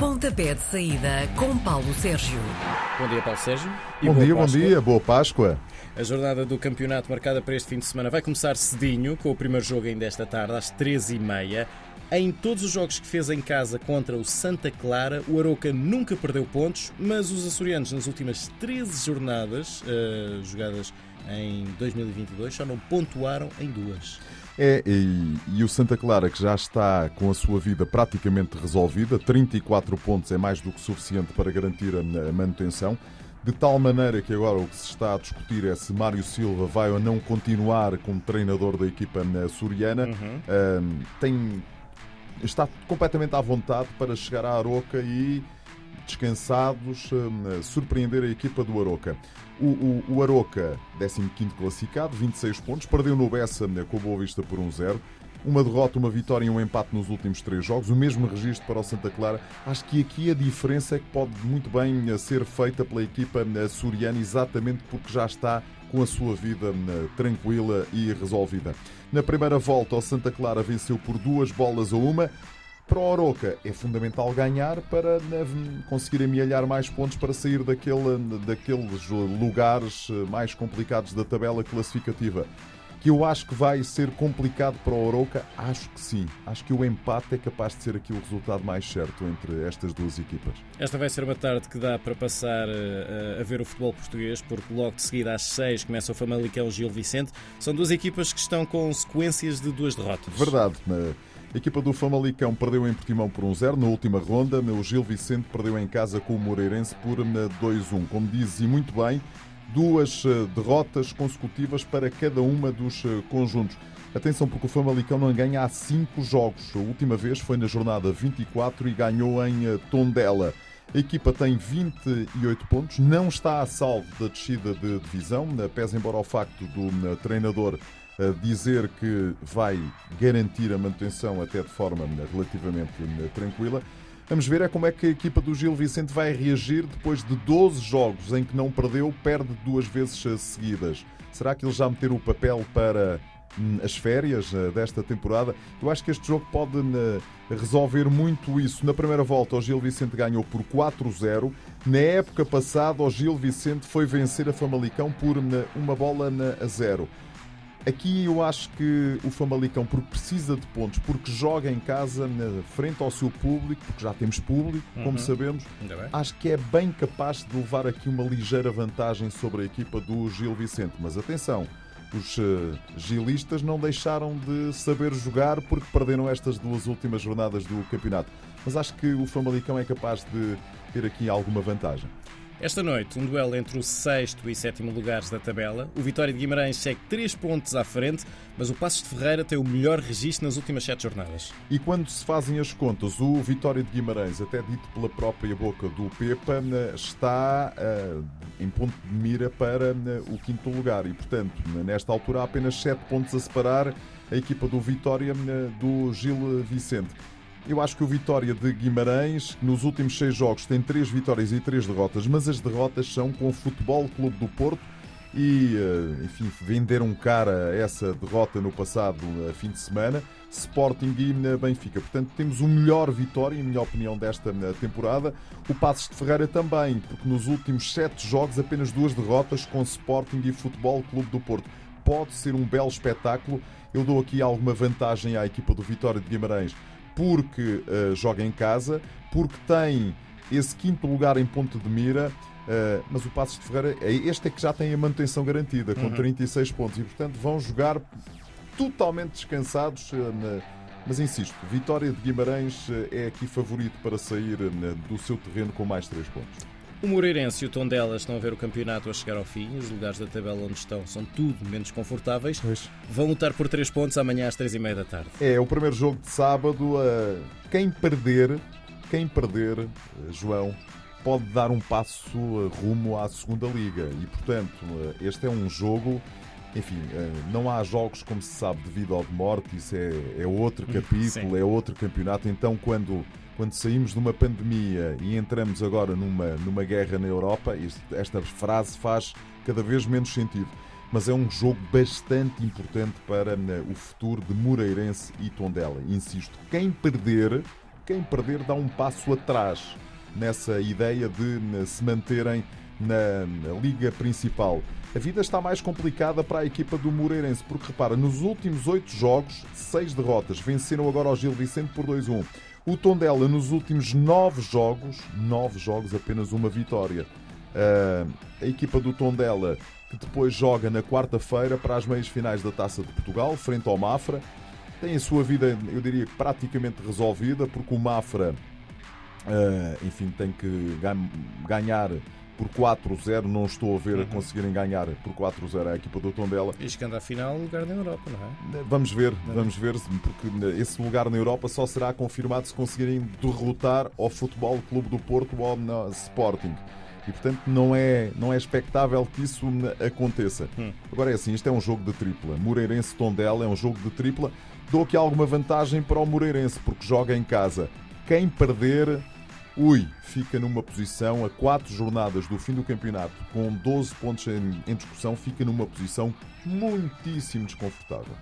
Pontapé de saída com Paulo Sérgio. Bom dia, Paulo Sérgio. E Bom dia, bom Páscoa. dia, boa Páscoa. A jornada do campeonato marcada para este fim de semana vai começar cedinho, com o primeiro jogo ainda esta tarde, às 13h30. Em todos os jogos que fez em casa contra o Santa Clara, o Aroca nunca perdeu pontos, mas os açorianos nas últimas 13 jornadas eh, jogadas em 2022 só não pontuaram em duas. É, e, e o Santa Clara, que já está com a sua vida praticamente resolvida, 34 pontos é mais do que suficiente para garantir a, a manutenção. De tal maneira que agora o que se está a discutir é se Mário Silva vai ou não continuar como treinador da equipa eh, açoriana. Ahm, tem, está completamente à vontade para chegar à Aroca e, descansados, hum, surpreender a equipa do Aroca. O, o, o Aroca, 15 classificado, 26 pontos, perdeu no Bessa hum, com o Boa Vista por 1-0. Uma derrota, uma vitória e um empate nos últimos três jogos. O mesmo registro para o Santa Clara. Acho que aqui a diferença é que pode muito bem eh, ser feita pela equipa açoriana, exatamente porque já está com a sua vida tranquila e resolvida. Na primeira volta, o Santa Clara venceu por duas bolas a uma. Para o Oroca é fundamental ganhar para né, conseguir amealhar mais pontos para sair daquele, daqueles lugares eh, mais complicados da tabela classificativa. Que eu acho que vai ser complicado para o Oroca, acho que sim. Acho que o empate é capaz de ser aqui o resultado mais certo entre estas duas equipas. Esta vai ser uma tarde que dá para passar eh, a ver o futebol português, porque logo de seguida às 6 começa o Famalicão Gil Vicente. São duas equipas que estão com sequências de duas derrotas. Verdade. né? A equipa do Famalicão perdeu em Portimão por 1-0 na última ronda. O Gil Vicente perdeu em casa com o Moreirense por eh, 2-1. Como diz e muito bem, duas eh, derrotas consecutivas para cada uma dos eh, conjuntos. Atenção, porque o Famalicão não ganha há 5 jogos. A última vez foi na jornada 24 e ganhou em Tondela. A equipa tem 28 pontos, não está a salvo da descida de divisão, pese embora ao facto do treinador dizer que vai garantir a manutenção até de forma relativamente eh, tranquila. Vamos ver é como é que a equipa do Gil Vicente vai reagir depois de 12 jogos em que não perdeu, perde duas vezes eh, seguidas. Será que eles já meteram o papel para hum, as férias eh, desta temporada? Eu acho que este jogo pode eh, resolver muito isso. Na primeira volta, o Gil Vicente ganhou por 4-0. Na época passada, o Gil Vicente foi vencer a Famalicão por hum, uma bola a zero. Aqui eu acho que o Famalicão, porque precisa de pontos, porque joga em casa na frente ao seu público, porque já temos público, como sabemos, acho que é bem capaz de levar aqui uma ligeira vantagem sobre a equipa do Gil Vicente. Mas atenção, os eh, gilistas não deixaram de saber jogar porque perderam estas duas últimas jornadas do campeonato. Mas acho que o Famalicão é capaz de ter aqui alguma vantagem. Esta noite, um duelo entre o sexto e sétimo lugares da tabela. O Vitória de Guimarães segue 3 pontos à frente, mas o Passos de Ferreira tem o melhor registro nas últimas 7 jornadas. E quando se fazem as contas, o Vitória de Guimarães, até dito pela própria boca do Pepa, está ah, em ponto de mira para né, o quinto lugar. E, portanto, nesta altura há apenas 7 pontos a separar a equipa do Vitória né, do Gil Vicente. Eu acho que o Vitória de Guimarães, nos últimos seis jogos, tem três vitórias e três derrotas, mas as derrotas são com o Futebol Clube do Porto e, eh, enfim, venderam cara essa derrota no passado eh, fim de semana. Sporting e eh, Benfica. Portanto, temos o melhor vitória, em minha opinião, desta temporada. O Passos de Ferreira também, porque nos últimos sete jogos apenas duas derrotas com Sporting e Futebol Clube do Porto. Pode ser um belo espetáculo. Eu dou aqui alguma vantagem à equipa do Vitória de Guimarães porque eh, joga em casa, porque tem esse quinto lugar em ponto de mira. eh, mas o Passos de Ferreira, é este é que já tem a manutenção garantida, com 36 pontos, e portanto vão jogar totalmente descansados. eh, na- mas insisto, Vitória de Guimarães é aqui favorito para sair do seu terreno com mais 3 pontos. O Moreirense e o Tondela estão a ver o campeonato a chegar ao fim. Os lugares da tabela onde estão são tudo menos confortáveis. Vão lutar por 3 pontos amanhã às 3h30 da tarde. É o primeiro jogo de sábado. eh, Quem perder, quem perder, eh, João, pode dar um passo eh, rumo à segunda liga. E portanto, eh, este é um jogo. Enfim, eh, não há jogos, como se sabe, de vida ou de morte. Isso é, é outro capítulo, Sim. é outro campeonato. Então, quando, quando saímos de uma pandemia e entramos agora numa, numa guerra na Europa, isto- esta frase faz cada vez menos sentido. Mas é um jogo bastante importante para né, o futuro de Moreirense e Tondela. Insisto, quem perder, quem perder dá um passo atrás nessa ideia de se manterem na, Liga Principal. A vida está mais complicada para a equipa do Moreirense, porque repara, nos últimos oito jogos, seis derrotas, venceram agora o Gil Vicente por 2-1. O Tondela, nos últimos nove jogos, nove jogos, apenas uma vitória. Uh, a equipa do Tondela, que depois joga na quarta-feira para as meias finais da Taça de Portugal, frente ao Mafra, tem a sua vida, eu diria, praticamente resolvida, porque o Mafra, uh, enfim, tem que ganhar por 4-0. Não estou a ver uhum. a conseguirem ganhar por 4-0 a equipa do Tondela. E chegando à final, lugar na Europa, não é? Vamos ver, vamos ver, porque esse lugar na Europa só será confirmado se conseguirem derrotar ao Futebol Clube do Porto ou ao Sporting. E portanto não é, não é expectável que isso aconteça. Hum. Agora é assim, isto é um jogo de tripla. Moreirense Tondela é um jogo de tripla. Dou aqui alguma vantagem para o Moreirense, porque joga em casa. Quem perder Ui fica numa posição a quatro jornadas do fim do campeonato, com 12 pontos em, discussão, fica numa posição muitíssimo desconfortável.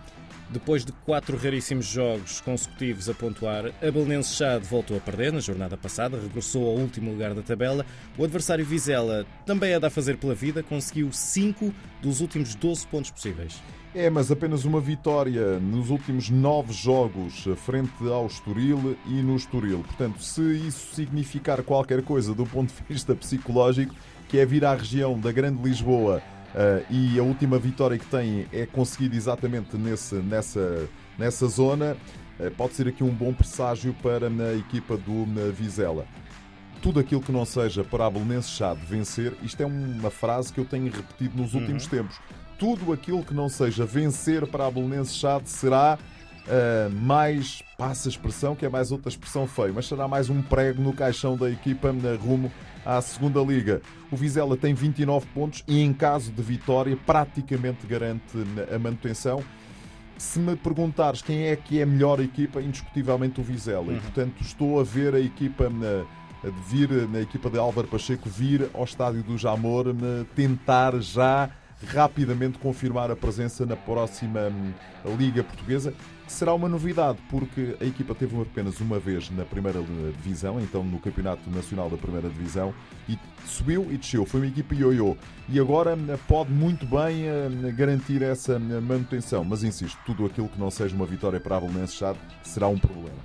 Depois de quatro raríssimos jogos consecutivos a pontuar, a Belenense Chade voltou a perder na jornada passada, regressou ao último lugar da tabela. O adversário Vizela também é a fazer pela vida, conseguiu 5 dos últimos 12 pontos possíveis. É, mas apenas uma vitória nos últimos nove jogos frente ao Estoril e no Estoril. Portanto, se isso significar qualquer coisa do ponto de vista psicológico, que é vir à região da Grande Lisboa uh, e a última vitória que tem é conseguir exatamente nesse, nessa, nessa zona, uh, pode ser aqui um bom presságio para a equipa do Vizela. Tudo aquilo que não seja para a Belenense Chade vencer, isto é uma frase que eu tenho repetido nos últimos uhum. tempos. Tudo aquilo que não seja vencer para a Belenense Chade será uh, mais, passa a expressão, que é mais outra expressão feia, mas será mais um prego no caixão da equipa rumo à segunda liga. O Vizela tem 29 pontos e em caso de vitória praticamente garante a manutenção. Se me perguntares quem é que é a melhor equipa, indiscutivelmente o Vizela. Uhum. E portanto estou a ver a equipa na, de vir na equipa de Álvaro Pacheco vir ao estádio do Jamor tentar já rapidamente confirmar a presença na próxima hum, Liga Portuguesa, será uma novidade, porque a equipa teve apenas uma vez na primeira divisão, então no Campeonato Nacional da Primeira Divisão, e subiu e desceu. Foi uma equipa ioiô. E agora hum, pode muito bem hum, garantir essa manutenção. Mas insisto, tudo aquilo que não seja uma vitória para a Belenense Chade será um problema.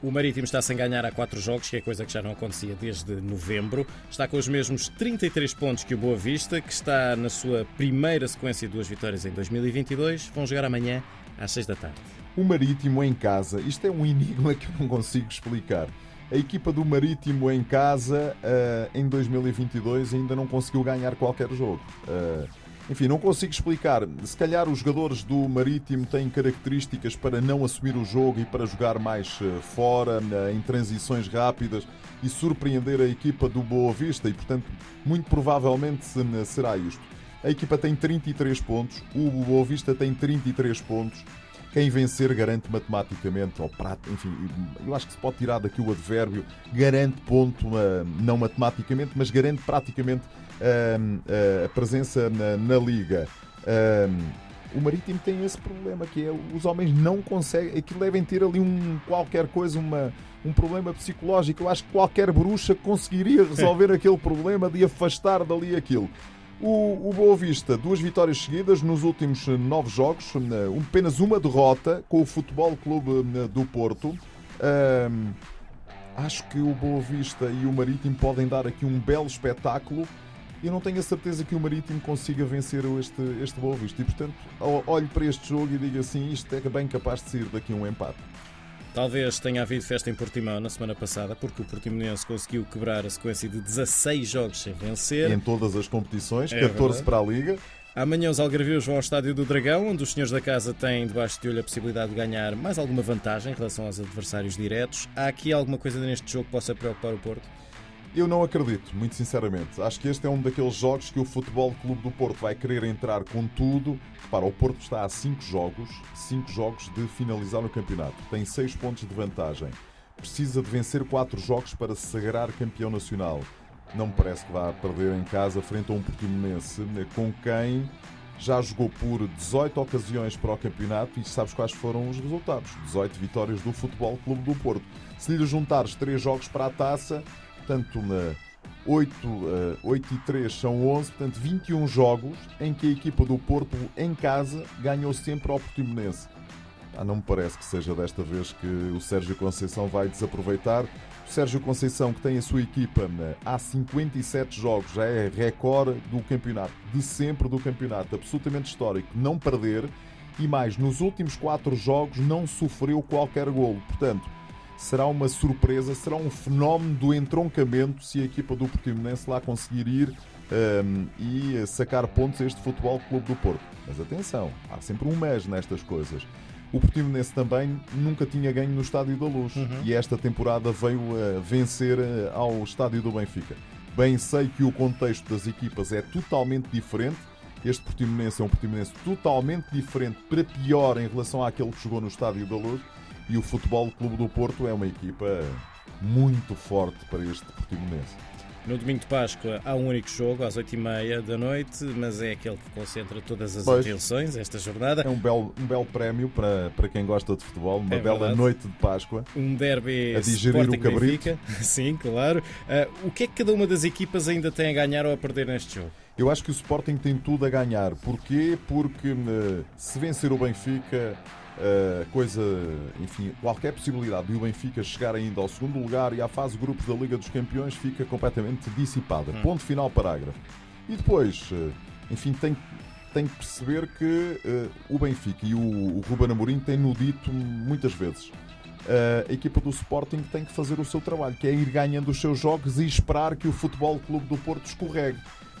O Marítimo está sem ganhar há quatro jogos, que é coisa que já não acontecia desde novembro. Está com os mesmos 33 pontos que o Boa Vista, que está na sua primeira sequência de duas vitórias em 2022. Vão jogar amanhã às 6 da tarde. O Marítimo em casa, isto é um enigma que eu não consigo explicar. A equipa do Marítimo em casa uh, em 2022 ainda não conseguiu ganhar qualquer jogo. Uh, enfim, não consigo explicar. Se calhar os jogadores do Marítimo têm características para não assumir o jogo e para jogar mais eh, fora, em transições rápidas e surpreender a equipa do Boa Vista e, portanto, muito provavelmente será isto. A equipa tem 33 pontos, o Boa Vista tem 33 pontos. Quem vencer garante matematicamente, ou prato, enfim, eu acho que se pode tirar daqui o advérbio, garante ponto, não matematicamente, mas garante praticamente a presença na, na Liga. o Marítimo tem esse problema que é os homens não conseguem, aquilo devem ter ali um qualquer coisa, uma, um problema psicológico. Eu acho que qualquer bruxa conseguiria resolver aquele problema de afastar dali aquilo. O, o Boa Vista, duas vitórias seguidas nos últimos nove jogos, apenas uma derrota com o Futebol Clube do Porto. acho que o Boa Vista e o Marítimo podem dar aqui um belo espetáculo eu não tenho a certeza que o Marítimo consiga vencer este, este Boa Vista. E, portanto, olho para este jogo e digo assim: isto é bem capaz de sair daqui um empate. Talvez tenha havido festa em Portimão na semana passada, porque o Portimonense conseguiu quebrar a sequência de 16 jogos sem vencer. Em todas as competições, é 14 verdade. para a Liga. Amanhã os algarvios vão ao Estádio do Dragão, onde os senhores da casa têm debaixo de olho a possibilidade de ganhar mais alguma vantagem em relação aos adversários diretos. Há aqui alguma coisa neste jogo que possa preocupar o Porto? Eu não acredito, muito sinceramente. Acho que este é um daqueles jogos que o Futebol Clube do Porto vai querer entrar com tudo. Repara, o Porto está a 5 jogos, 5 jogos de finalizar no campeonato. Tem 6 pontos de vantagem. Precisa de vencer 4 jogos para se sagrar campeão nacional. Não me parece que vá perder em casa frente a um Portimonense com quem já jogou por 18 ocasiões para o campeonato e sabes quais foram os resultados? 18 vitórias do Futebol Clube do Porto. Se lhe juntares 3 jogos para a taça, portanto, uma 8, 8 e 3 são 11, portanto 21 jogos em que a equipa do Porto em casa ganhou sempre ao Portimonense. Ah, não me parece que seja desta vez que o Sérgio Conceição vai desaproveitar. O Sérgio Conceição, que tem a sua equipa há 57 jogos, já é recorde do campeonato, de sempre do campeonato, absolutamente histórico, não perder e mais, nos últimos 4 jogos não sofreu qualquer golo. Portanto, será uma surpresa, será um fenómeno do entroncamento se a equipa do Portimonense lá conseguir ir um, e sacar pontos a este Futebol Clube do Porto. Mas atenção, há sempre um mês nestas coisas. O Portimonense também nunca tinha ganho no Estádio da Luz uhum. e esta temporada veio a vencer eh, ao Estádio do Benfica. Bem sei que o contexto das equipas é totalmente diferente. Este Portimonense é um Portimonense totalmente diferente para pior em relação àquele que jogou no Estádio da Luz e o Futebol Clube do Porto é uma equipa muito forte para este Portimonense. No domingo de Páscoa há um único jogo às 8h30 da noite, mas é aquele que concentra todas as pois, atenções esta jornada. É um belo, um belo prémio para, para quem gosta de futebol, uma é bela verdade. noite de Páscoa. Um derby a digerir o cabrito. Sim, claro. Uh, o que é que cada uma das equipas ainda tem a ganhar ou a perder neste jogo? Eu acho que o Sporting tem tudo a ganhar. Porquê? Porque uh, se vencer o Benfica Uh, coisa, enfim, qualquer possibilidade de o Benfica chegar ainda ao segundo lugar e à fase de grupos da Liga dos Campeões fica completamente dissipada. Hum. Ponto final, parágrafo. E depois, uh, enfim, tem, tem que perceber que uh, o Benfica e o, o Ruben Amorim têm-no dito muitas vezes. a equipa do Sporting tem que fazer o seu trabalho, que é ir ganhando os seus jogos e esperar que o Futebol Clube do Porto escorregue.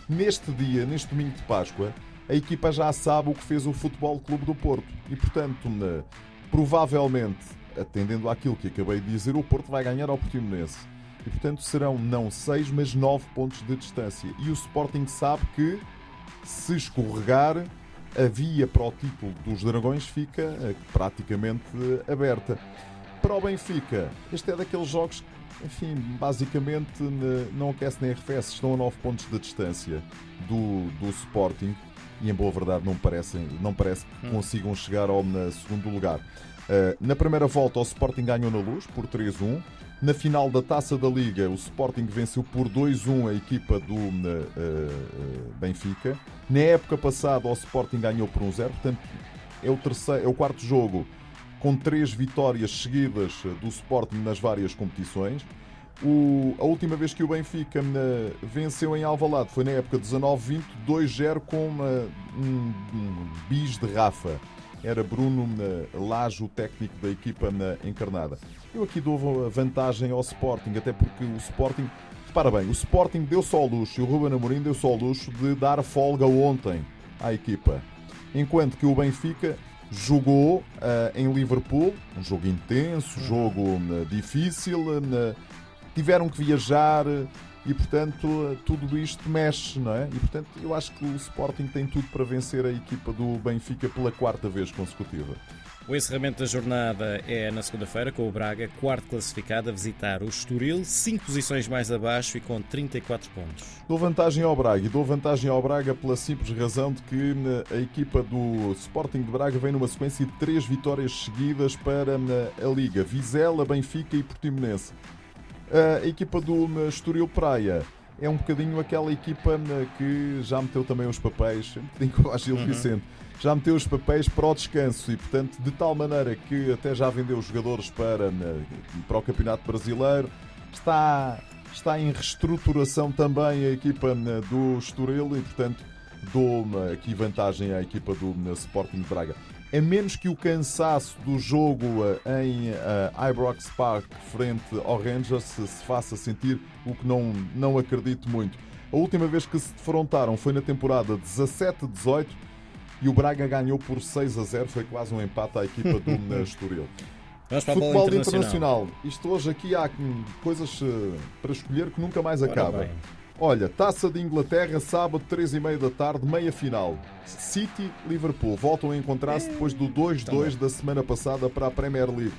Neste dia, neste domingo de Páscoa, a equipa já sabe o que fez o Futebol Clube do Porto. E, portanto, provavelmente, atendendo àquilo que acabei de dizer, o Porto vai ganhar ao Portimonense. E, portanto, serão não 6, mas 9 pontos de distância. E o Sporting sabe que, se escorregar, a via para o título dos Dragões fica eh, praticamente aberta. Para o Benfica, este é daqueles jogos que, enfim, basicamente não aquece nem arrefece, estão a 9 pontos de distância do, do Sporting e em boa verdade não, parecem, não parece que hum. consigam chegar ao segundo lugar. Uh, na primeira volta, o Sporting ganhou na luz por 3-1. Na final da Taça da Liga, o Sporting venceu por 2-1 a equipa do uh, uh, Benfica. Na época passada, o Sporting ganhou por 1-0. Portanto, é o, terceiro, é o quarto jogo com três vitórias seguidas do Sporting nas várias competições. O, a última vez que o Benfica na, venceu em Alvalade foi na época 19-20, 2-0 com uma, um, um, bis de Rafa. Era Bruno Lajo, técnico da equipa na encarnada. Eu aqui dou a vantagem ao Sporting, até porque o Sporting. Repara bem, o Sporting deu só o luxo e o Ruben Amorim deu só o luxo de dar folga ontem à equipa. Enquanto que o Benfica jogou uh, em Liverpool, um jogo intenso, jogo uh, difícil, uh, tiveram que viajar e, portanto, tudo isto mexe, não é? E, portanto, eu acho que o Sporting tem tudo para vencer a equipa do Benfica pela quarta vez consecutiva. O encerramento da jornada é na segunda-feira, com o Braga, quarto classificado, a visitar o Estoril, cinco posições mais abaixo e com 34 pontos. Dou vantagem ao Braga e dou vantagem ao Braga pela simples razão de que a equipa do Sporting de Braga vem numa sequência de três vitórias seguidas para a Liga: Vizela, Benfica e Portimonense. A equipa do Estoril Praia é um bocadinho aquela equipa que já meteu também os papéis, um bocadinho com o Gil uhum. Vicente, já meteu os papéis para o descanso e, portanto, de tal maneira que até já vendeu os jogadores para, para o Campeonato Brasileiro, está, está em reestruturação também a equipa do Estoril e, portanto, dou aqui vantagem à equipa do Sporting de Braga a menos que o cansaço do jogo eh, em uh, Ibrox Park frente ao Rangers se, se faça sentir, o que não, não acredito muito. A última vez que se defrontaram foi na temporada 17-18 e o Braga ganhou por 6 a 0, foi quase um empate à equipa do Estoril. Futebol internacional. internacional. Isto hoje aqui há coisas uh, para escolher que nunca mais acaba. Olha, Taça de Inglaterra, sábado, 3 e meia da tarde, meia final. City-Liverpool voltam a encontrar-se depois do 2-2 da semana passada para a Premier League.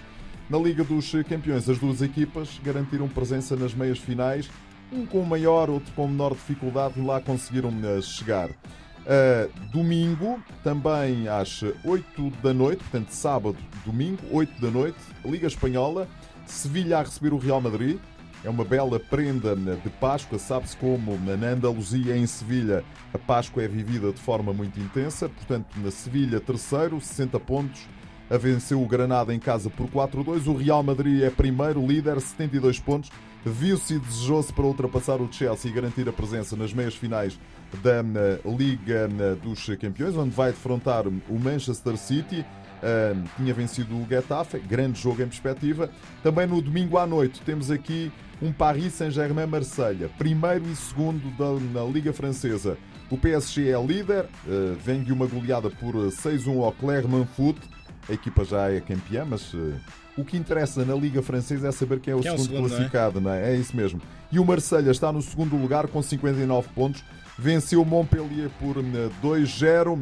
Na Liga dos Campeões, as duas equipas garantiram presença nas meias finais, um com maior, outro com menor dificuldade, lá conseguiram chegar. Uh, domingo, também às 8 da noite, portanto, sábado, domingo, 8 da noite, Liga Espanhola, Sevilha a receber o Real Madrid. É uma bela prenda de Páscoa. Sabe-se como na Andaluzia, em Sevilha, a Páscoa é vivida de forma muito intensa. Portanto, na Sevilha, terceiro, 60 pontos. A venceu o Granada em casa por 4-2. O Real Madrid é primeiro, líder, 72 pontos viu-se e desejou-se para ultrapassar o Chelsea e garantir a presença nas meias finais da eh, Liga eh, dos Campeões, onde vai defrontar o Manchester City. Uh, tinha vencido o Getafe, grande jogo em perspectiva. Também no domingo à noite temos aqui um Paris Saint-Germain-Marselha, primeiro e segundo da, na Liga Francesa. O PSG é líder, uh, vem de uma goleada por 6-1 ao Clermont Foot. A equipa já é campeã, mas uh, o que interessa na Liga Francesa é saber quem é o quem segundo, é o segundo classificado, não é? não é? É isso mesmo. E o Marselha está no segundo lugar com 59 pontos. Venceu Montpellier por 2-0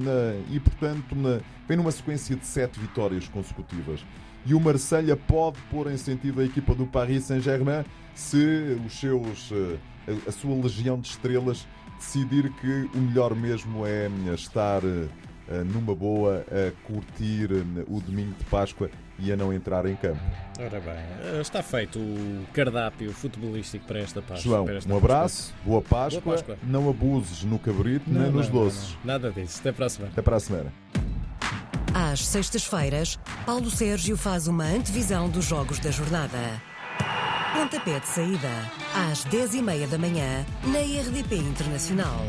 e, portanto, vem numa sequência de 7 vitórias consecutivas. E o Marselha pode pôr em sentido a equipa do Paris Saint-Germain se os seus, eh, a sua legião de estrelas decidir que o melhor mesmo é estar eh, numa boa a curtir eh, o domingo de Páscoa e a não entrar em campo. Ora bem, eh, está feito o cardápio futebolístico para esta Páscoa. João, esta um abraço, boa Páscoa, boa Páscoa, não abuses no cabrito não, nem nos não, doces. Não, nada disso, até para a semana. Até para a semana. Às sextas-feiras, Paulo Sérgio faz uma antevisão dos jogos da jornada. Pontapé de saída, às 10h30 da manhã, na RDP Internacional.